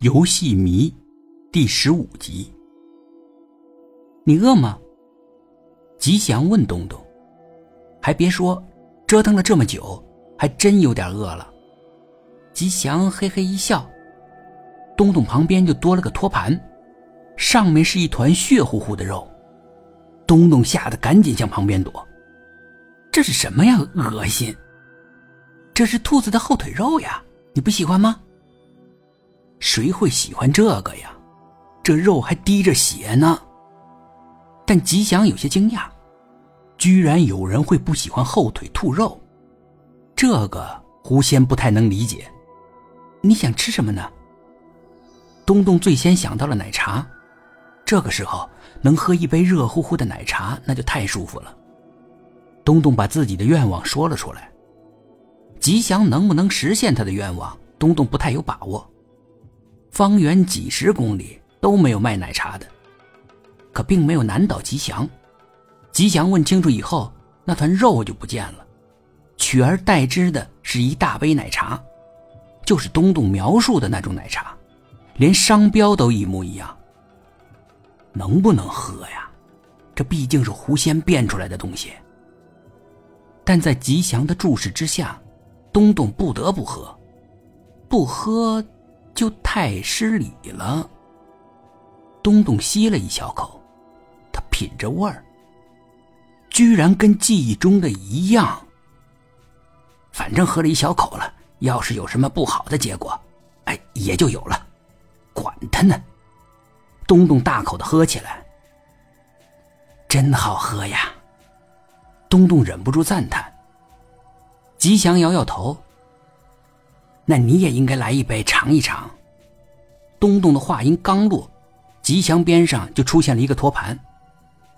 游戏迷第十五集。你饿吗？吉祥问东东。还别说，折腾了这么久，还真有点饿了。吉祥嘿嘿一笑。东东旁边就多了个托盘，上面是一团血乎乎的肉。东东吓得赶紧向旁边躲。这是什么呀？恶心！这是兔子的后腿肉呀，你不喜欢吗？谁会喜欢这个呀？这肉还滴着血呢。但吉祥有些惊讶，居然有人会不喜欢后腿兔肉，这个狐仙不太能理解。你想吃什么呢？东东最先想到了奶茶，这个时候能喝一杯热乎乎的奶茶，那就太舒服了。东东把自己的愿望说了出来，吉祥能不能实现他的愿望，东东不太有把握。方圆几十公里都没有卖奶茶的，可并没有难倒吉祥。吉祥问清楚以后，那团肉就不见了，取而代之的是一大杯奶茶，就是东东描述的那种奶茶，连商标都一模一样。能不能喝呀？这毕竟是狐仙变出来的东西。但在吉祥的注视之下，东东不得不喝，不喝。就太失礼了。东东吸了一小口，他品着味儿，居然跟记忆中的一样。反正喝了一小口了，要是有什么不好的结果，哎，也就有了，管他呢。东东大口的喝起来，真好喝呀！东东忍不住赞叹。吉祥摇摇头。那你也应该来一杯尝一尝。东东的话音刚落，吉祥边上就出现了一个托盘，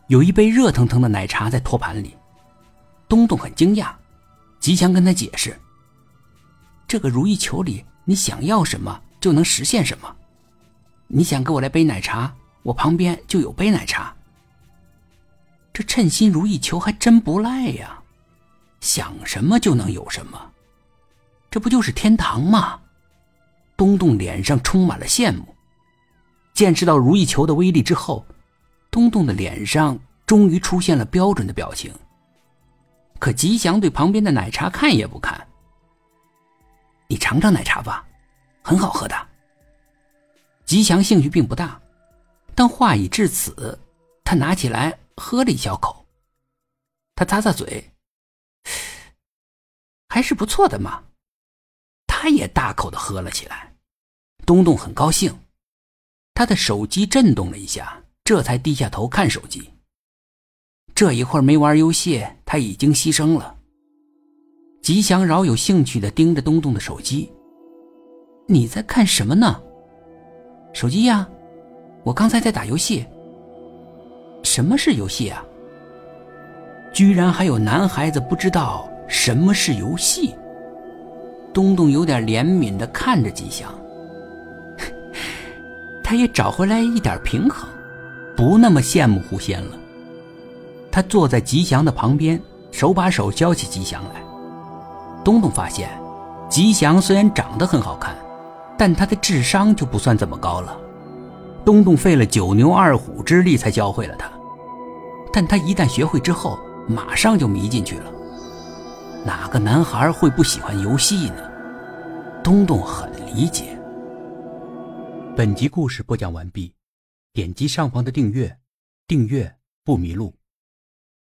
有一杯热腾腾的奶茶在托盘里。东东很惊讶，吉祥跟他解释：“这个如意球里，你想要什么就能实现什么。你想给我来杯奶茶，我旁边就有杯奶茶。这称心如意球还真不赖呀，想什么就能有什么。”这不就是天堂吗？东东脸上充满了羡慕。见识到如意球的威力之后，东东的脸上终于出现了标准的表情。可吉祥对旁边的奶茶看也不看。你尝尝奶茶吧，很好喝的。吉祥兴趣并不大，但话已至此，他拿起来喝了一小口。他擦擦嘴，还是不错的嘛。他也大口的喝了起来，东东很高兴，他的手机震动了一下，这才低下头看手机。这一会儿没玩游戏，他已经牺牲了。吉祥饶有兴趣的盯着东东的手机：“你在看什么呢？”“手机呀，我刚才在打游戏。”“什么是游戏啊？”居然还有男孩子不知道什么是游戏。东东有点怜悯的看着吉祥，他也找回来一点平衡，不那么羡慕狐仙了。他坐在吉祥的旁边，手把手教起吉祥来。东东发现，吉祥虽然长得很好看，但他的智商就不算怎么高了。东东费了九牛二虎之力才教会了他，但他一旦学会之后，马上就迷进去了。哪个男孩会不喜欢游戏呢？东东很理解。本集故事播讲完毕，点击上方的订阅，订阅不迷路。